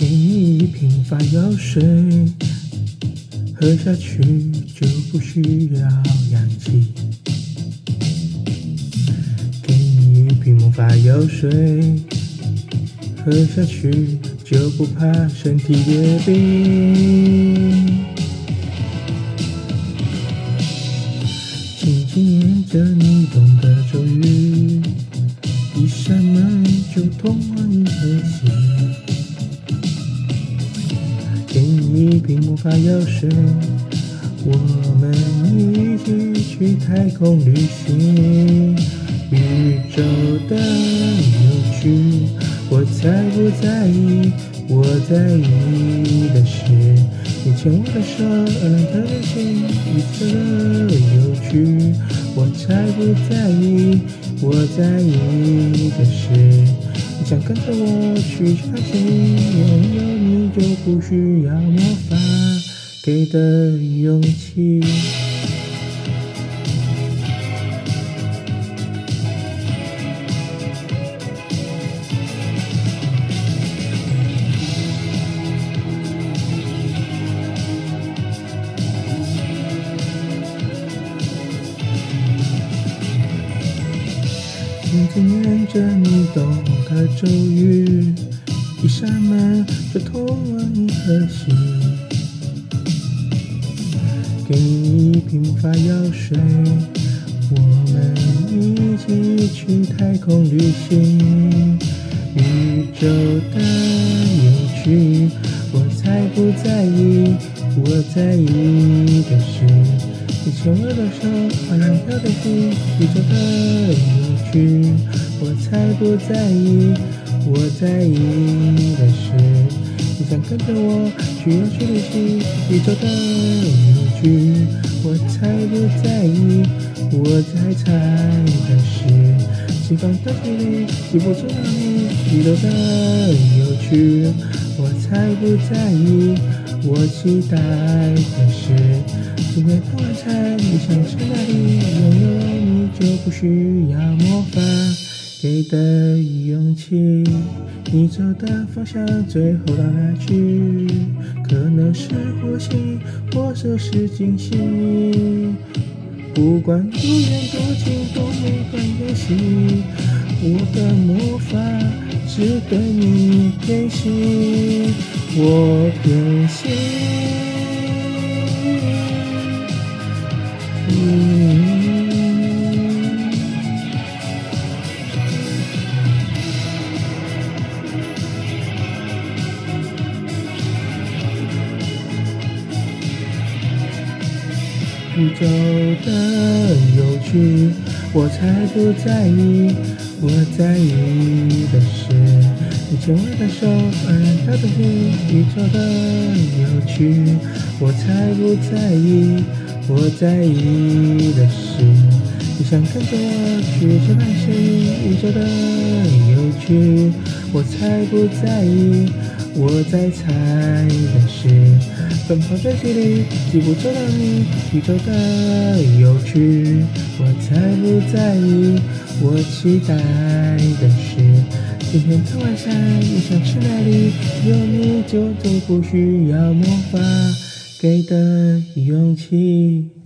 给你一瓶发药水，喝下去就不需要氧气。给你一瓶魔法药水，喝下去就不怕身体结冰。轻轻念着你懂的咒语，一扇门就通往银河系。一瓶魔法药水，我们一起去太空旅行。宇宙的有趣，我才不在意，我在意的是你牵我的手，而让它流行。宇宙的有趣，我才不在意，我在意的是你想跟着我去探险，拥有你就不需要魔法给的勇气。轻轻念着你懂的咒语，一扇门就通往银河系。给你一瓶魔法药水，我们一起去太空旅行。宇宙的有趣，我才不在意，我在意的是你牵我的手，好像飘的心。宇宙的有趣，我才不在意，我在意的是你想跟着我去要去旅行。宇宙的有趣，我才不在意，我在猜的是西方的距离记不住你。宇宙的有趣，我才不在意，我期待的是今天的晚餐你想吃哪里？拥有你就不需要魔法给的勇气。你走的方向最后到哪去？可能是火星，或者是金星。不管多远多近都没关系，我的魔法只对你偏心，我偏心。宇宙的有趣，我才不在意，我在意的是你牵我的手，而让它的心。宇宙的有趣，我才不在意，我在意的是你想跟着我去这探险。宇宙的有趣，我才不在意，我在猜的是。奔跑在距离，记不住了你。宇宙的有趣，我才不在意，我期待的是今天的晚餐你想吃哪里？有你就都不需要魔法给的勇气。